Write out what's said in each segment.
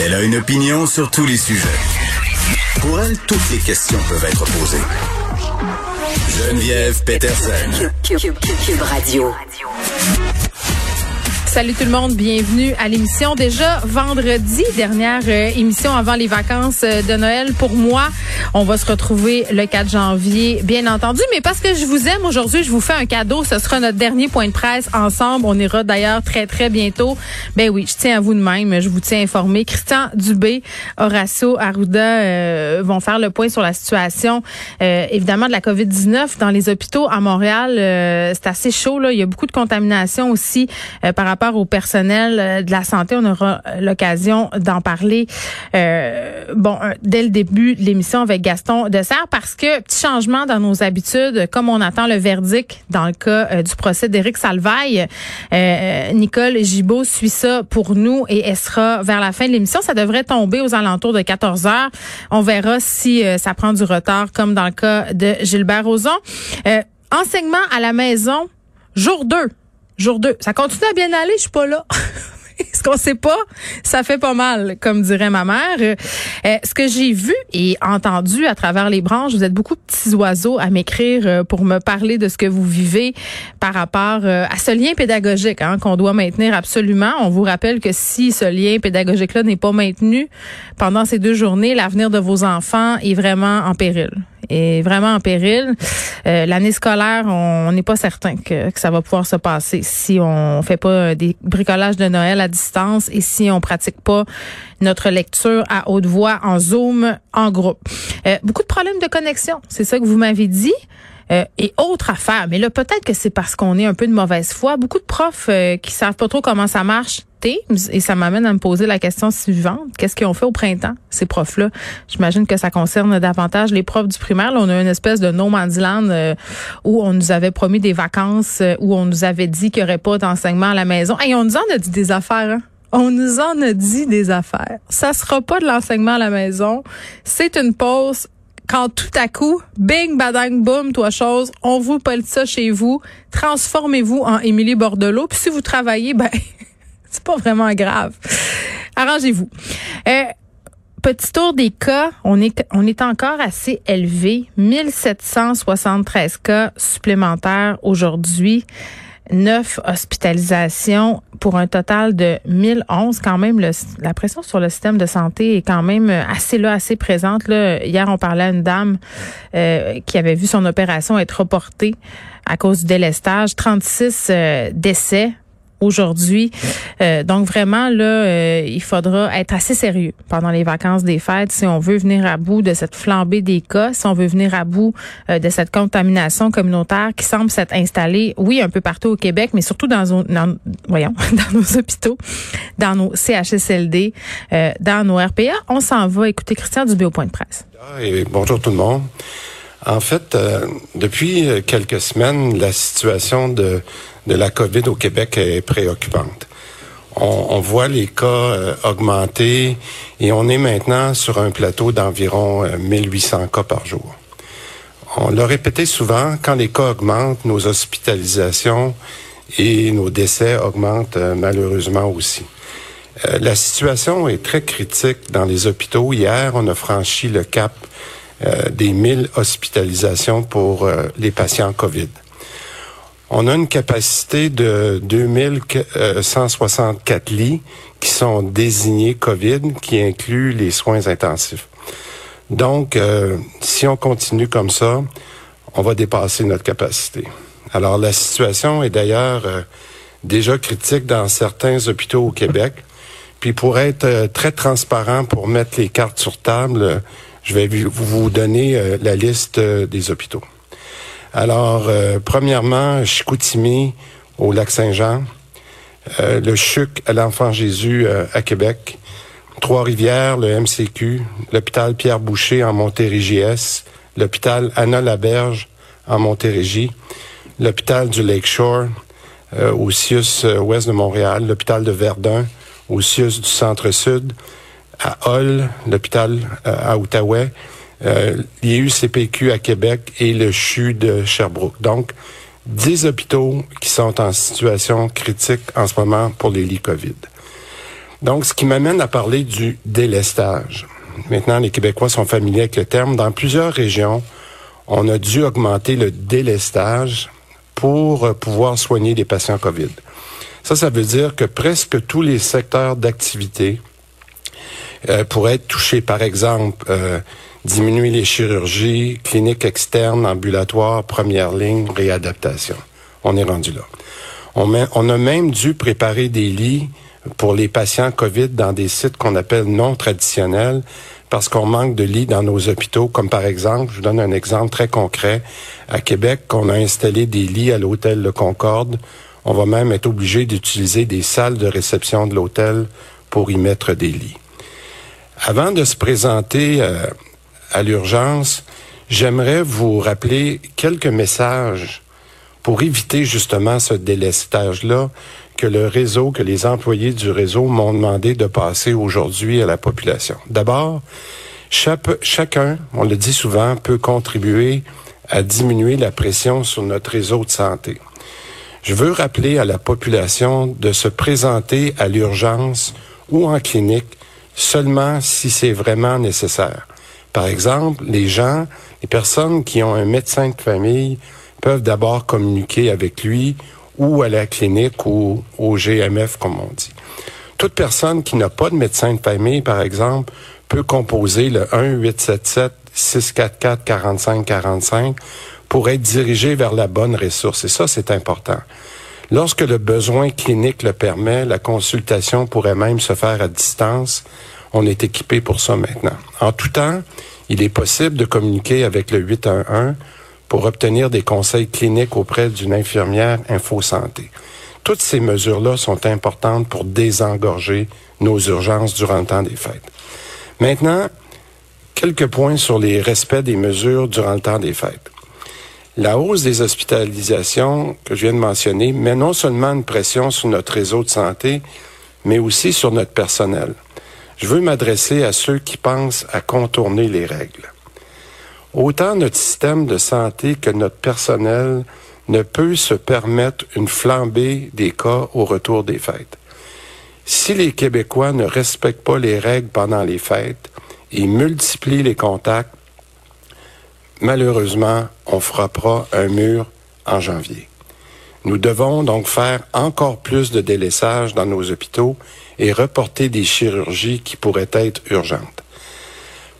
Elle a une opinion sur tous les sujets. Pour elle, toutes les questions peuvent être posées. Geneviève Peterson. Radio. Salut tout le monde, bienvenue à l'émission. Déjà vendredi, dernière euh, émission avant les vacances euh, de Noël pour moi. On va se retrouver le 4 janvier, bien entendu. Mais parce que je vous aime aujourd'hui, je vous fais un cadeau. Ce sera notre dernier point de presse ensemble. On ira d'ailleurs très, très bientôt. Ben oui, je tiens à vous de même. Je vous tiens informé. Christian Dubé, Horacio Arruda euh, vont faire le point sur la situation, évidemment, de la COVID-19 dans les hôpitaux à Montréal. c'est assez chaud. Là. Il y a beaucoup de contamination aussi par rapport au personnel euh, de la santé. On aura euh, l'occasion d'en parler euh, bon dès le début de l'émission avec Gaston Dessert parce que petit changement dans nos habitudes, comme on attend le verdict dans le cas du procès d'Éric Salvaille, Nicole Gibault suit ça pour nous et elle sera vers la fin de l'émission. Ça devrait tomber aux alentours de 14 heures. On verra si ça prend du retard comme dans le cas de Gilbert Rozon. enseignement à la maison, jour 2 jour 2. Ça continue à bien aller, je suis pas là. ce qu'on sait pas, ça fait pas mal, comme dirait ma mère. Euh, ce que j'ai vu et entendu à travers les branches, vous êtes beaucoup de petits oiseaux à m'écrire euh, pour me parler de ce que vous vivez par rapport euh, à ce lien pédagogique hein, qu'on doit maintenir absolument. On vous rappelle que si ce lien pédagogique-là n'est pas maintenu pendant ces deux journées, l'avenir de vos enfants est vraiment en péril est vraiment en péril. Euh, L'année scolaire, on n'est pas certain que, que, ça va pouvoir se passer si on fait pas des bricolages de Noël à distance et si on pratique pas notre lecture à haute voix en Zoom, en groupe. Euh, beaucoup de problèmes de connexion, c'est ça que vous m'avez dit. Euh, et autre affaire, mais là peut-être que c'est parce qu'on est un peu de mauvaise foi. Beaucoup de profs euh, qui savent pas trop comment ça marche Et ça m'amène à me poser la question suivante qu'est-ce qu'ils ont fait au printemps ces profs-là? J'imagine que ça concerne davantage les profs du primaire. Là, on a une espèce de no man's land euh, où on nous avait promis des vacances, où on nous avait dit qu'il n'y aurait pas d'enseignement à la maison. Et on nous en a dit des affaires. Hein? On nous en a dit des affaires. Ça sera pas de l'enseignement à la maison. C'est une pause quand tout à coup, bing, badang, boum, toi chose, on vous pole ça chez vous, transformez-vous en Émilie Bordelot, puis si vous travaillez, ben, c'est pas vraiment grave. Arrangez-vous. Euh, petit tour des cas, on est, on est encore assez élevé. 1773 cas supplémentaires aujourd'hui neuf hospitalisations pour un total de 1011. Quand même, la pression sur le système de santé est quand même assez là, assez présente. Là. Hier, on parlait à une dame euh, qui avait vu son opération être reportée à cause du délestage. 36 euh, décès aujourd'hui. Euh, donc vraiment là, euh, il faudra être assez sérieux pendant les vacances des fêtes si on veut venir à bout de cette flambée des cas, si on veut venir à bout euh, de cette contamination communautaire qui semble s'être installée, oui, un peu partout au Québec, mais surtout dans, nos, voyons, dans nos hôpitaux, dans nos CHSLD, dans nos RPA. On s'en va écouter Christian Dubé au point de presse. Et bonjour tout le monde. En fait, depuis quelques semaines, la situation de de la COVID au Québec est préoccupante. On, voit les cas euh, augmenter et on est maintenant sur un plateau d'environ 1800 euh, cas par jour. On l'a répété souvent, quand les cas augmentent, nos hospitalisations et nos décès augmentent euh, malheureusement aussi. la situation est très critique dans les hôpitaux. Hier, on a franchi le cap des 1000 hospitalisations pour les patients COVID. On a une capacité de 2164 lits qui sont désignés COVID, qui incluent les soins intensifs. Donc, euh, si on continue comme ça, on va dépasser notre capacité. Alors, la situation est d'ailleurs euh, déjà critique dans certains hôpitaux au Québec. Puis, pour être euh, très transparent, pour mettre les cartes sur table, je vais vous donner la liste des hôpitaux. Alors, euh, premièrement, Chicoutimi au lac Saint-Jean, euh, le CHUC à l'Enfant Jésus euh, à Québec, Trois-Rivières, le MCQ, l'hôpital Pierre-Boucher en Montérégie-S, l'hôpital Anna-Laberge en Montérégie, l'hôpital du Lakeshore au CIUS ouest de Montréal, l'hôpital de Verdun au CIUS du Centre-Sud, à Hull, l'hôpital à Outaouais, euh, l'IUCPQ à Québec et le CHU de Sherbrooke. Donc, 10 hôpitaux qui sont en situation critique en ce moment pour les lits COVID. Donc, ce qui m'amène à parler du délestage. Maintenant, les Québécois sont familiers avec le terme. Dans plusieurs régions, on a dû augmenter le délestage pour pouvoir soigner les patients COVID. Ça, ça veut dire que presque tous les secteurs d'activité euh, pourraient être touchés. Par exemple, euh, diminuer les chirurgies, cliniques externes, ambulatoires, première ligne, réadaptation. On est rendu là. On, a même dû préparer des lits pour les patients COVID dans des sites qu'on appelle non traditionnels parce qu'on manque de lits dans nos hôpitaux, comme par exemple, je vous donne un exemple très concret, à Québec, on a installé des lits à l'hôtel Le Concorde. On va même être obligé d'utiliser des salles de réception de l'hôtel pour y mettre des lits. Avant de se présenter euh, à l'urgence, j'aimerais vous rappeler quelques messages pour éviter justement ce délestage-là que le réseau, que les employés du réseau m'ont demandé de passer aujourd'hui à la population. D'abord, chacun, on le dit souvent, peut contribuer à diminuer la pression sur notre réseau de santé. Je veux rappeler à la population de se présenter à l'urgence ou en clinique seulement si c'est vraiment nécessaire. Par exemple, les gens, les personnes qui ont un médecin de famille peuvent d'abord communiquer avec lui ou à la clinique ou au GMF, comme on dit. Toute personne qui n'a pas de médecin de famille, par exemple, peut composer le 1-877-644-4545 pour être dirigé vers la bonne ressource. Et ça, c'est important. Lorsque le besoin clinique le permet, la consultation pourrait même se faire à distance. On est équipé pour ça maintenant. En tout temps, il est possible de communiquer avec le 811 pour obtenir des conseils cliniques auprès d'une infirmière InfoSanté. Toutes ces mesures-là sont importantes pour désengorger nos urgences durant le temps des fêtes. Maintenant, quelques points sur les respects des mesures durant le temps des fêtes. La hausse des hospitalisations que je viens de mentionner met non seulement une pression sur notre réseau de santé, mais aussi sur notre personnel. Je veux m'adresser à ceux qui pensent à contourner les règles. Autant notre système de santé que notre personnel ne peut se permettre une flambée des cas au retour des fêtes. Si les Québécois ne respectent pas les règles pendant les fêtes et multiplient les contacts, malheureusement, on frappera un mur en janvier. Nous devons donc faire encore plus de délaissage dans nos hôpitaux et reporter des chirurgies qui pourraient être urgentes.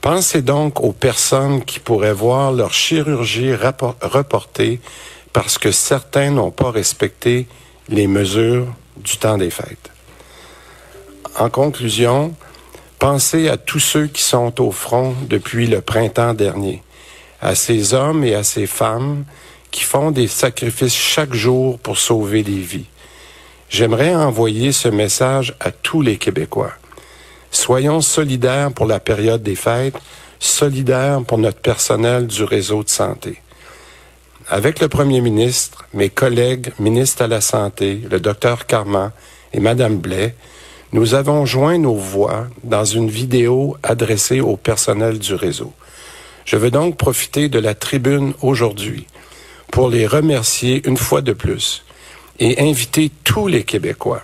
Pensez donc aux personnes qui pourraient voir leur chirurgie reportée parce que certains n'ont pas respecté les mesures du temps des fêtes. En conclusion, pensez à tous ceux qui sont au front depuis le printemps dernier, à ces hommes et à ces femmes qui font des sacrifices chaque jour pour sauver des vies. J'aimerais envoyer ce message à tous les Québécois. Soyons solidaires pour la période des fêtes, solidaires pour notre personnel du réseau de santé. Avec le premier ministre, mes collègues ministres à la Santé, le docteur Carman et Madame Blais, nous avons joint nos voix dans une vidéo adressée au personnel du réseau. Je veux donc profiter de la tribune aujourd'hui pour les remercier une fois de plus et inviter tous les Québécois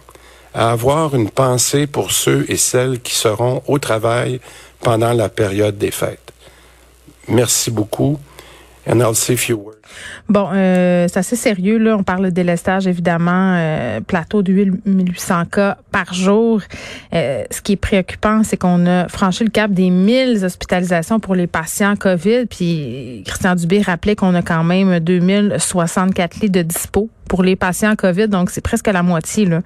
à avoir une pensée pour ceux et celles qui seront au travail pendant la période des fêtes. Merci beaucoup. And I'll a few words. Bon, euh, c'est assez sérieux. Là. On parle de délestage, évidemment. Euh, plateau de 1800 cas par jour. Euh, ce qui est préoccupant, c'est qu'on a franchi le cap des 1000 hospitalisations pour les patients COVID. Puis Christian Dubé rappelait qu'on a quand même 2064 lits de dispo pour les patients COVID, donc c'est presque la moitié. Là.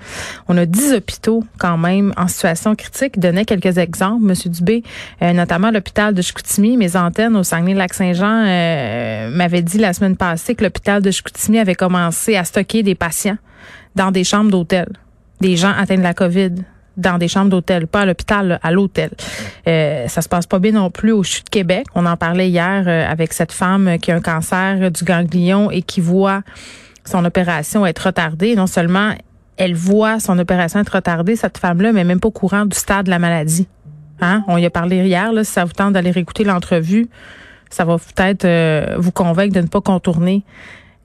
On a 10 hôpitaux quand même en situation critique. Il donnait quelques exemples, Monsieur Dubé, euh, notamment l'hôpital de Chicoutimi, mes antennes au Saguenay-Lac-Saint-Jean euh, m'avaient dit la semaine passée que l'hôpital de Chicoutimi avait commencé à stocker des patients dans des chambres d'hôtel, des gens atteints de la COVID dans des chambres d'hôtel, pas à l'hôpital, à l'hôtel. Euh, ça se passe pas bien non plus au CHU de Québec. On en parlait hier euh, avec cette femme qui a un cancer du ganglion et qui voit son opération être retardée. Non seulement elle voit son opération être retardée, cette femme-là, mais même pas au courant du stade de la maladie. Hein? On y a parlé hier, là, si ça vous tente d'aller réécouter l'entrevue, ça va peut-être euh, vous convaincre de ne pas contourner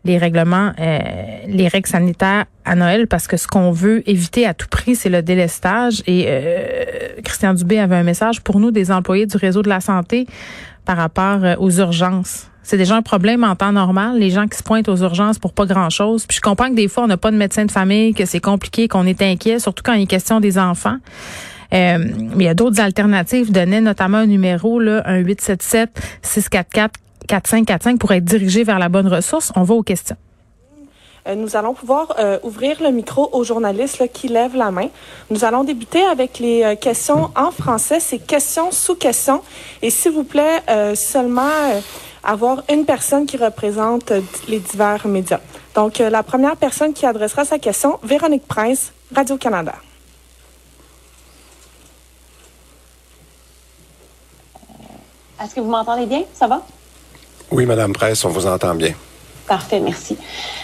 les règlements, euh, les règles sanitaires à Noël parce que ce qu'on veut éviter à tout prix, c'est le délestage. Et euh, Christian Dubé avait un message pour nous, des employés du réseau de la santé, par rapport euh, aux urgences. C'est déjà un problème en temps normal, les gens qui se pointent aux urgences pour pas grand-chose. Puis je comprends que des fois, on n'a pas de médecin de famille, que c'est compliqué, qu'on est inquiet, surtout quand il est question des enfants. Euh, mais il y a d'autres alternatives. Donnez notamment un numéro, là, un 877 644 4545 pour être dirigé vers la bonne ressource. On va aux questions. Euh, nous allons pouvoir euh, ouvrir le micro aux journalistes qui lèvent la main. Nous allons débuter avec les euh, questions en français. C'est question sous question. Et s'il vous plaît, seulement avoir une personne qui représente les divers médias. Donc, la première personne qui adressera sa question, Véronique Prince, Radio-Canada. Est-ce que vous m'entendez bien? Ça va? Oui, Madame Presse, on vous entend bien. Parfait, merci.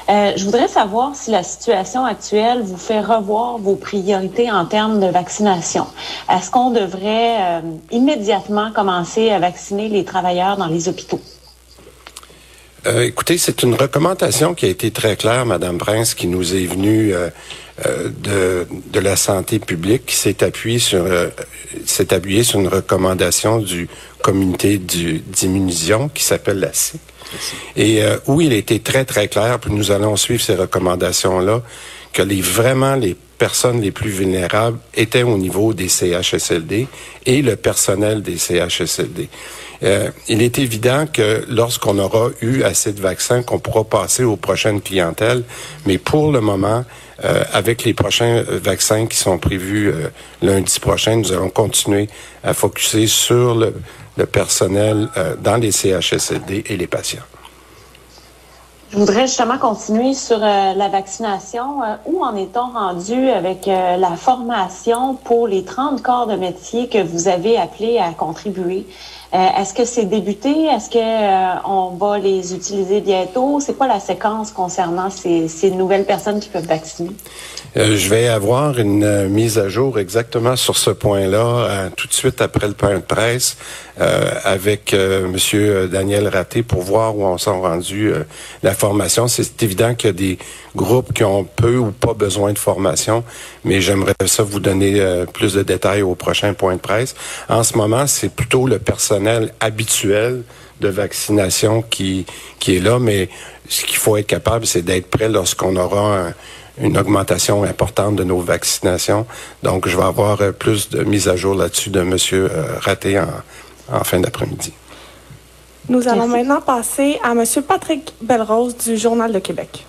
Euh, je voudrais savoir si la situation actuelle vous fait revoir vos priorités en termes de vaccination. Est-ce qu'on devrait euh, immédiatement commencer à vacciner les travailleurs dans les hôpitaux? Euh, écoutez, c'est une recommandation qui a été très claire, Madame Prince, qui nous est venue de, de la santé publique, qui s'est appuyée sur une recommandation du comité d'immunisation qui s'appelle la CIC et euh, où il était très, très clair, puis nous allons suivre ces recommandations-là, que les vraiment les personnes les plus vulnérables étaient au niveau des CHSLD et le personnel des CHSLD. Euh, il est évident que lorsqu'on aura eu assez de vaccins, qu'on pourra passer aux prochaines clientèles, mais pour le moment, euh, avec les prochains vaccins qui sont prévus euh, lundi prochain, nous allons continuer à focuser sur le, personnel euh, dans les CHSLD et les patients. Je voudrais justement continuer sur euh, la vaccination. Euh, où en est-on rendu avec la formation pour les 30 corps de métier que vous avez appelés à contribuer? Est-ce que c'est débuté? Est-ce que on va les utiliser bientôt? C'est quoi la séquence concernant ces, nouvelles personnes qui peuvent vacciner? Euh, je vais avoir une euh, mise à jour exactement sur ce point-là euh, tout de suite après le point de presse avec Monsieur Daniel Raté pour voir où on s'en rendu la formation. C'est évident qu'il y a des groupes qui ont peu ou pas besoin de formation, mais j'aimerais ça vous donner plus de détails au prochain point de presse. En ce moment, c'est plutôt le personnel habituel de vaccination qui, qui est là, mais ce qu'il faut être capable, c'est d'être prêt lorsqu'on aura un, une augmentation importante de nos vaccinations. Donc, je vais avoir euh, plus de mise à jour là-dessus de M. Euh, Raté en, fin d'après-midi. Nous allons maintenant passer à M. Patrick Belrose du Journal de Québec.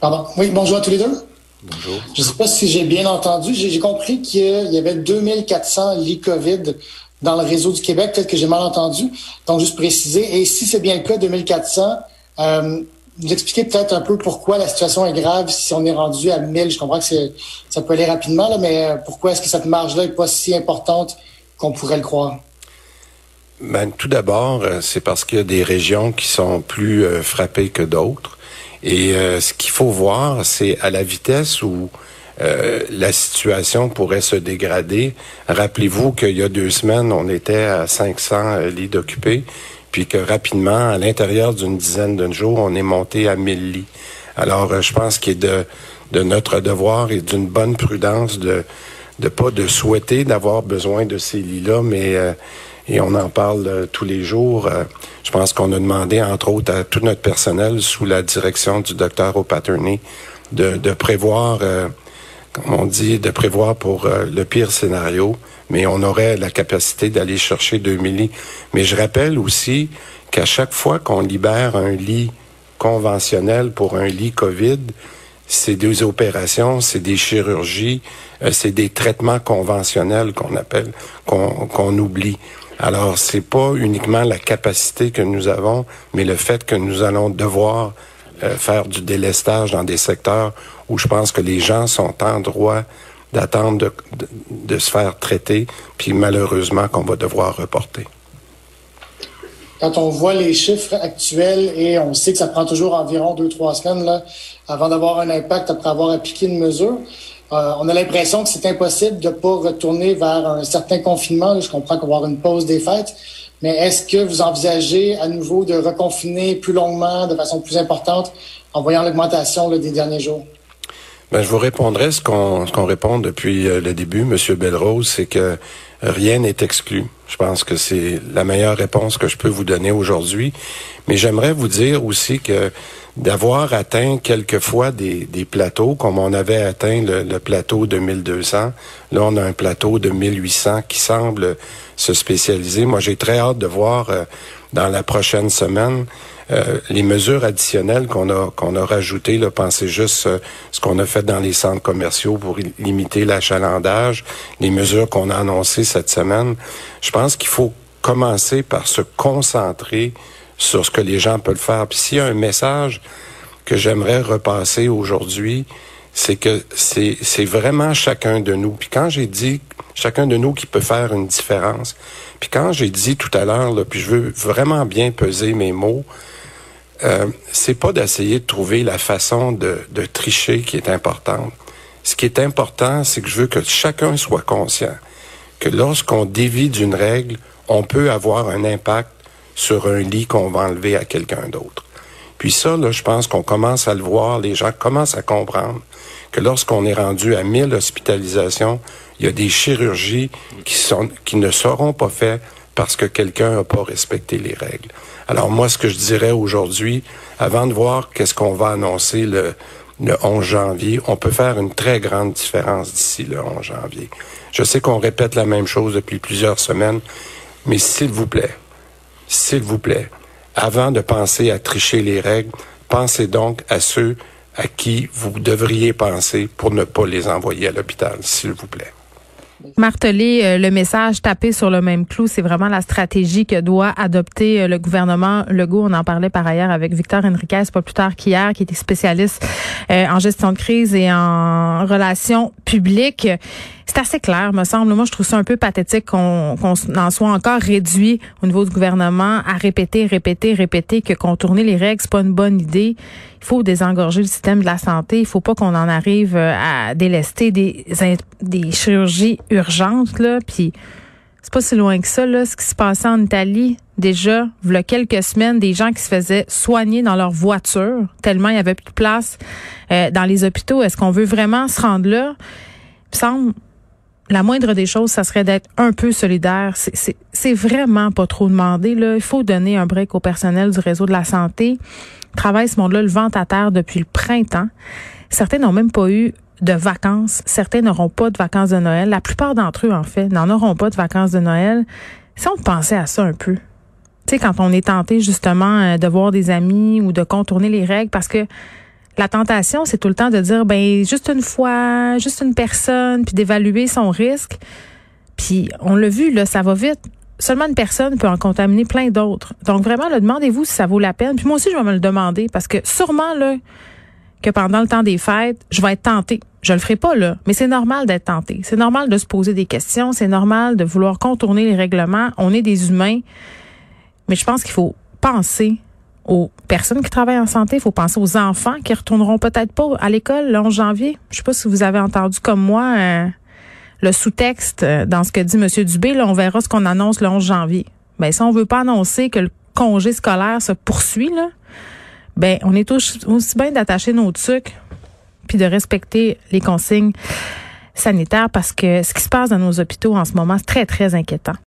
Pardon. Oui, bonjour à tous les deux. Bonjour. Je ne sais pas si j'ai bien entendu. J'ai compris qu'il y avait 2400 lits COVID dans le réseau du Québec. Peut-être que j'ai mal entendu. Donc, juste préciser. Et si c'est bien le cas, 2400, euh, vous expliquez peut-être un peu pourquoi la situation est grave si on est rendu à 1000. Je comprends que ça peut aller rapidement, là, mais euh, pourquoi est-ce que cette marge-là n'est pas si importante qu'on pourrait le croire? Ben, tout d'abord, euh, c'est parce qu'il y a des régions qui sont plus euh, frappées que d'autres. Et ce qu'il faut voir, c'est à la vitesse où euh, la situation pourrait se dégrader. Rappelez-vous qu'il y a deux semaines, on était à 500 euh, lits d'occupés, puis que rapidement, à l'intérieur d'une dizaine de jours, on est monté à 1000 lits. Alors, euh, je pense qu'il est de, de notre devoir et d'une bonne prudence de de pas de souhaiter d'avoir besoin de ces lits-là, mais et on en parle tous les jours. je pense qu'on a demandé, entre autres, à tout notre personnel, sous la direction du docteur O'Patterney, de, de prévoir comme on dit, de prévoir pour euh, le pire scénario, mais on aurait la capacité d'aller chercher 2000 lits. Mais je rappelle aussi qu'à chaque fois qu'on libère un lit conventionnel pour un lit COVID, c'est des opérations, c'est des chirurgies, euh, c'est des traitements conventionnels qu'on appelle, qu'on oublie. Alors, c'est pas uniquement la capacité que nous avons, mais le fait que nous allons devoir euh, faire du délestage dans des secteurs où je pense que les gens sont en droit d'attendre de, de, se faire traiter, puis malheureusement qu'on va devoir reporter. Quand on voit les chiffres actuels et on sait que ça prend toujours environ deux, trois semaines là, avant d'avoir un impact après avoir appliqué une mesure, Euh, on a l'impression que c'est impossible de ne pas retourner vers un certain confinement. Je comprends qu'on va avoir une pause des fêtes, mais est-ce que vous envisagez à nouveau de reconfiner plus longuement, de façon plus importante, en voyant l'augmentation des derniers jours? Ben, je vous répondrai ce qu'on répond depuis euh, le début, Monsieur Belrose, c'est que rien n'est exclu. Je pense que c'est la meilleure réponse que je peux vous donner aujourd'hui. Mais j'aimerais vous dire aussi que d'avoir atteint quelquefois des, des plateaux, comme on avait atteint le, plateau de 1200, là on a un plateau de 1800 qui semble se spécialiser. Moi, j'ai très hâte de voir euh, dans la prochaine semaine euh, les mesures additionnelles qu'on a qu'on a rajoutées, là, pensez juste euh, ce qu'on a fait dans les centres commerciaux pour limiter l'achalandage, les mesures qu'on a annoncées cette semaine. Je pense qu'il faut commencer par se concentrer sur ce que les gens peuvent faire. Puis s'il y a un message que j'aimerais repasser aujourd'hui, c'est que c'est, vraiment chacun de nous. Puis quand j'ai dit chacun de nous qui peut faire une différence, puis quand j'ai dit tout à l'heure, puis je veux vraiment bien peser mes mots, euh, c'est pas d'essayer de trouver la façon de, de tricher qui est importante. Ce qui est important, c'est que je veux que chacun soit conscient que lorsqu'on dévie d'une règle, on peut avoir un impact sur un lit qu'on va enlever à quelqu'un d'autre. Puis ça, je pense qu'on commence à le voir, les gens commencent à comprendre que lorsqu'on est rendu à 1000 hospitalisations, il y a des chirurgies qui, sont, qui ne seront pas faites parce que quelqu'un n'a pas respecté les règles. Alors moi, ce que je dirais aujourd'hui, avant de voir qu'est-ce qu'on va annoncer le, le 11 janvier, on peut faire une très grande différence d'ici le 11 janvier. Je sais qu'on répète la même chose depuis plusieurs semaines, mais s'il vous plaît, s'il vous plaît, avant de penser à tricher les règles, pensez donc à ceux à qui vous devriez penser pour ne pas les envoyer à l'hôpital, s'il vous plaît. Marteler euh, le message, taper sur le même clou, c'est vraiment la stratégie que doit adopter euh, le gouvernement Legault. On en parlait par ailleurs avec Victor Henriquez pas plus tard qu'hier, qui était spécialiste euh, en gestion de crise et en relations publiques. C'est assez clair, me semble. Moi, je trouve ça un peu pathétique qu'on en soit encore réduit au niveau du gouvernement à répéter, répéter, répéter que contourner les règles, c'est pas une bonne idée. Il faut désengorger le système de la santé. Il faut pas qu'on en arrive euh, à délester des, des chirurgies urgentes, là. Puis, c'est pas si loin que ça, là, ce qui se passait en Italie. Déjà, il y a quelques semaines, des gens qui se faisaient soigner dans leur voiture, tellement il y avait plus de place euh, dans les hôpitaux. Est-ce qu'on veut vraiment se rendre là? Il me semble, la moindre des choses, ça serait d'être un peu solidaire. C'est vraiment pas trop demandé. Là. Il faut donner un break au personnel du réseau de la santé. Travaille ce monde-là le vent à terre depuis le printemps. Certains n'ont même pas eu de vacances. Certains n'auront pas de vacances de Noël. La plupart d'entre eux, en fait, n'en auront pas de vacances de Noël. Si on pensait à ça un peu, tu sais, quand on est tenté justement euh, de voir des amis ou de contourner les règles, parce que la tentation, c'est tout le temps de dire, ben juste une fois, juste une personne, puis d'évaluer son risque. Puis on l'a vu, là, ça va vite. Seulement une personne peut en contaminer plein d'autres. Donc vraiment, demandez-vous si ça vaut la peine. Puis moi aussi, je vais me le demander parce que sûrement là que pendant le temps des fêtes, je vais être tentée. Je le ferai pas là, mais c'est normal d'être tenté. C'est normal de se poser des questions. C'est normal de vouloir contourner les règlements. On est des humains, mais je pense qu'il faut penser aux personnes qui travaillent en santé, il faut penser aux enfants qui retourneront peut-être pas à l'école le 11 janvier. Je sais pas si vous avez entendu comme moi euh, le sous-texte euh, dans ce que dit M. Dubé. Là, on verra ce qu'on annonce le 11 janvier. Ben, si on veut pas annoncer que le congé scolaire se poursuit, là, ben on est aussi, aussi bien d'attacher nos trucs puis de respecter les consignes sanitaires parce que ce qui se passe dans nos hôpitaux en ce moment, c'est très, très inquiétant.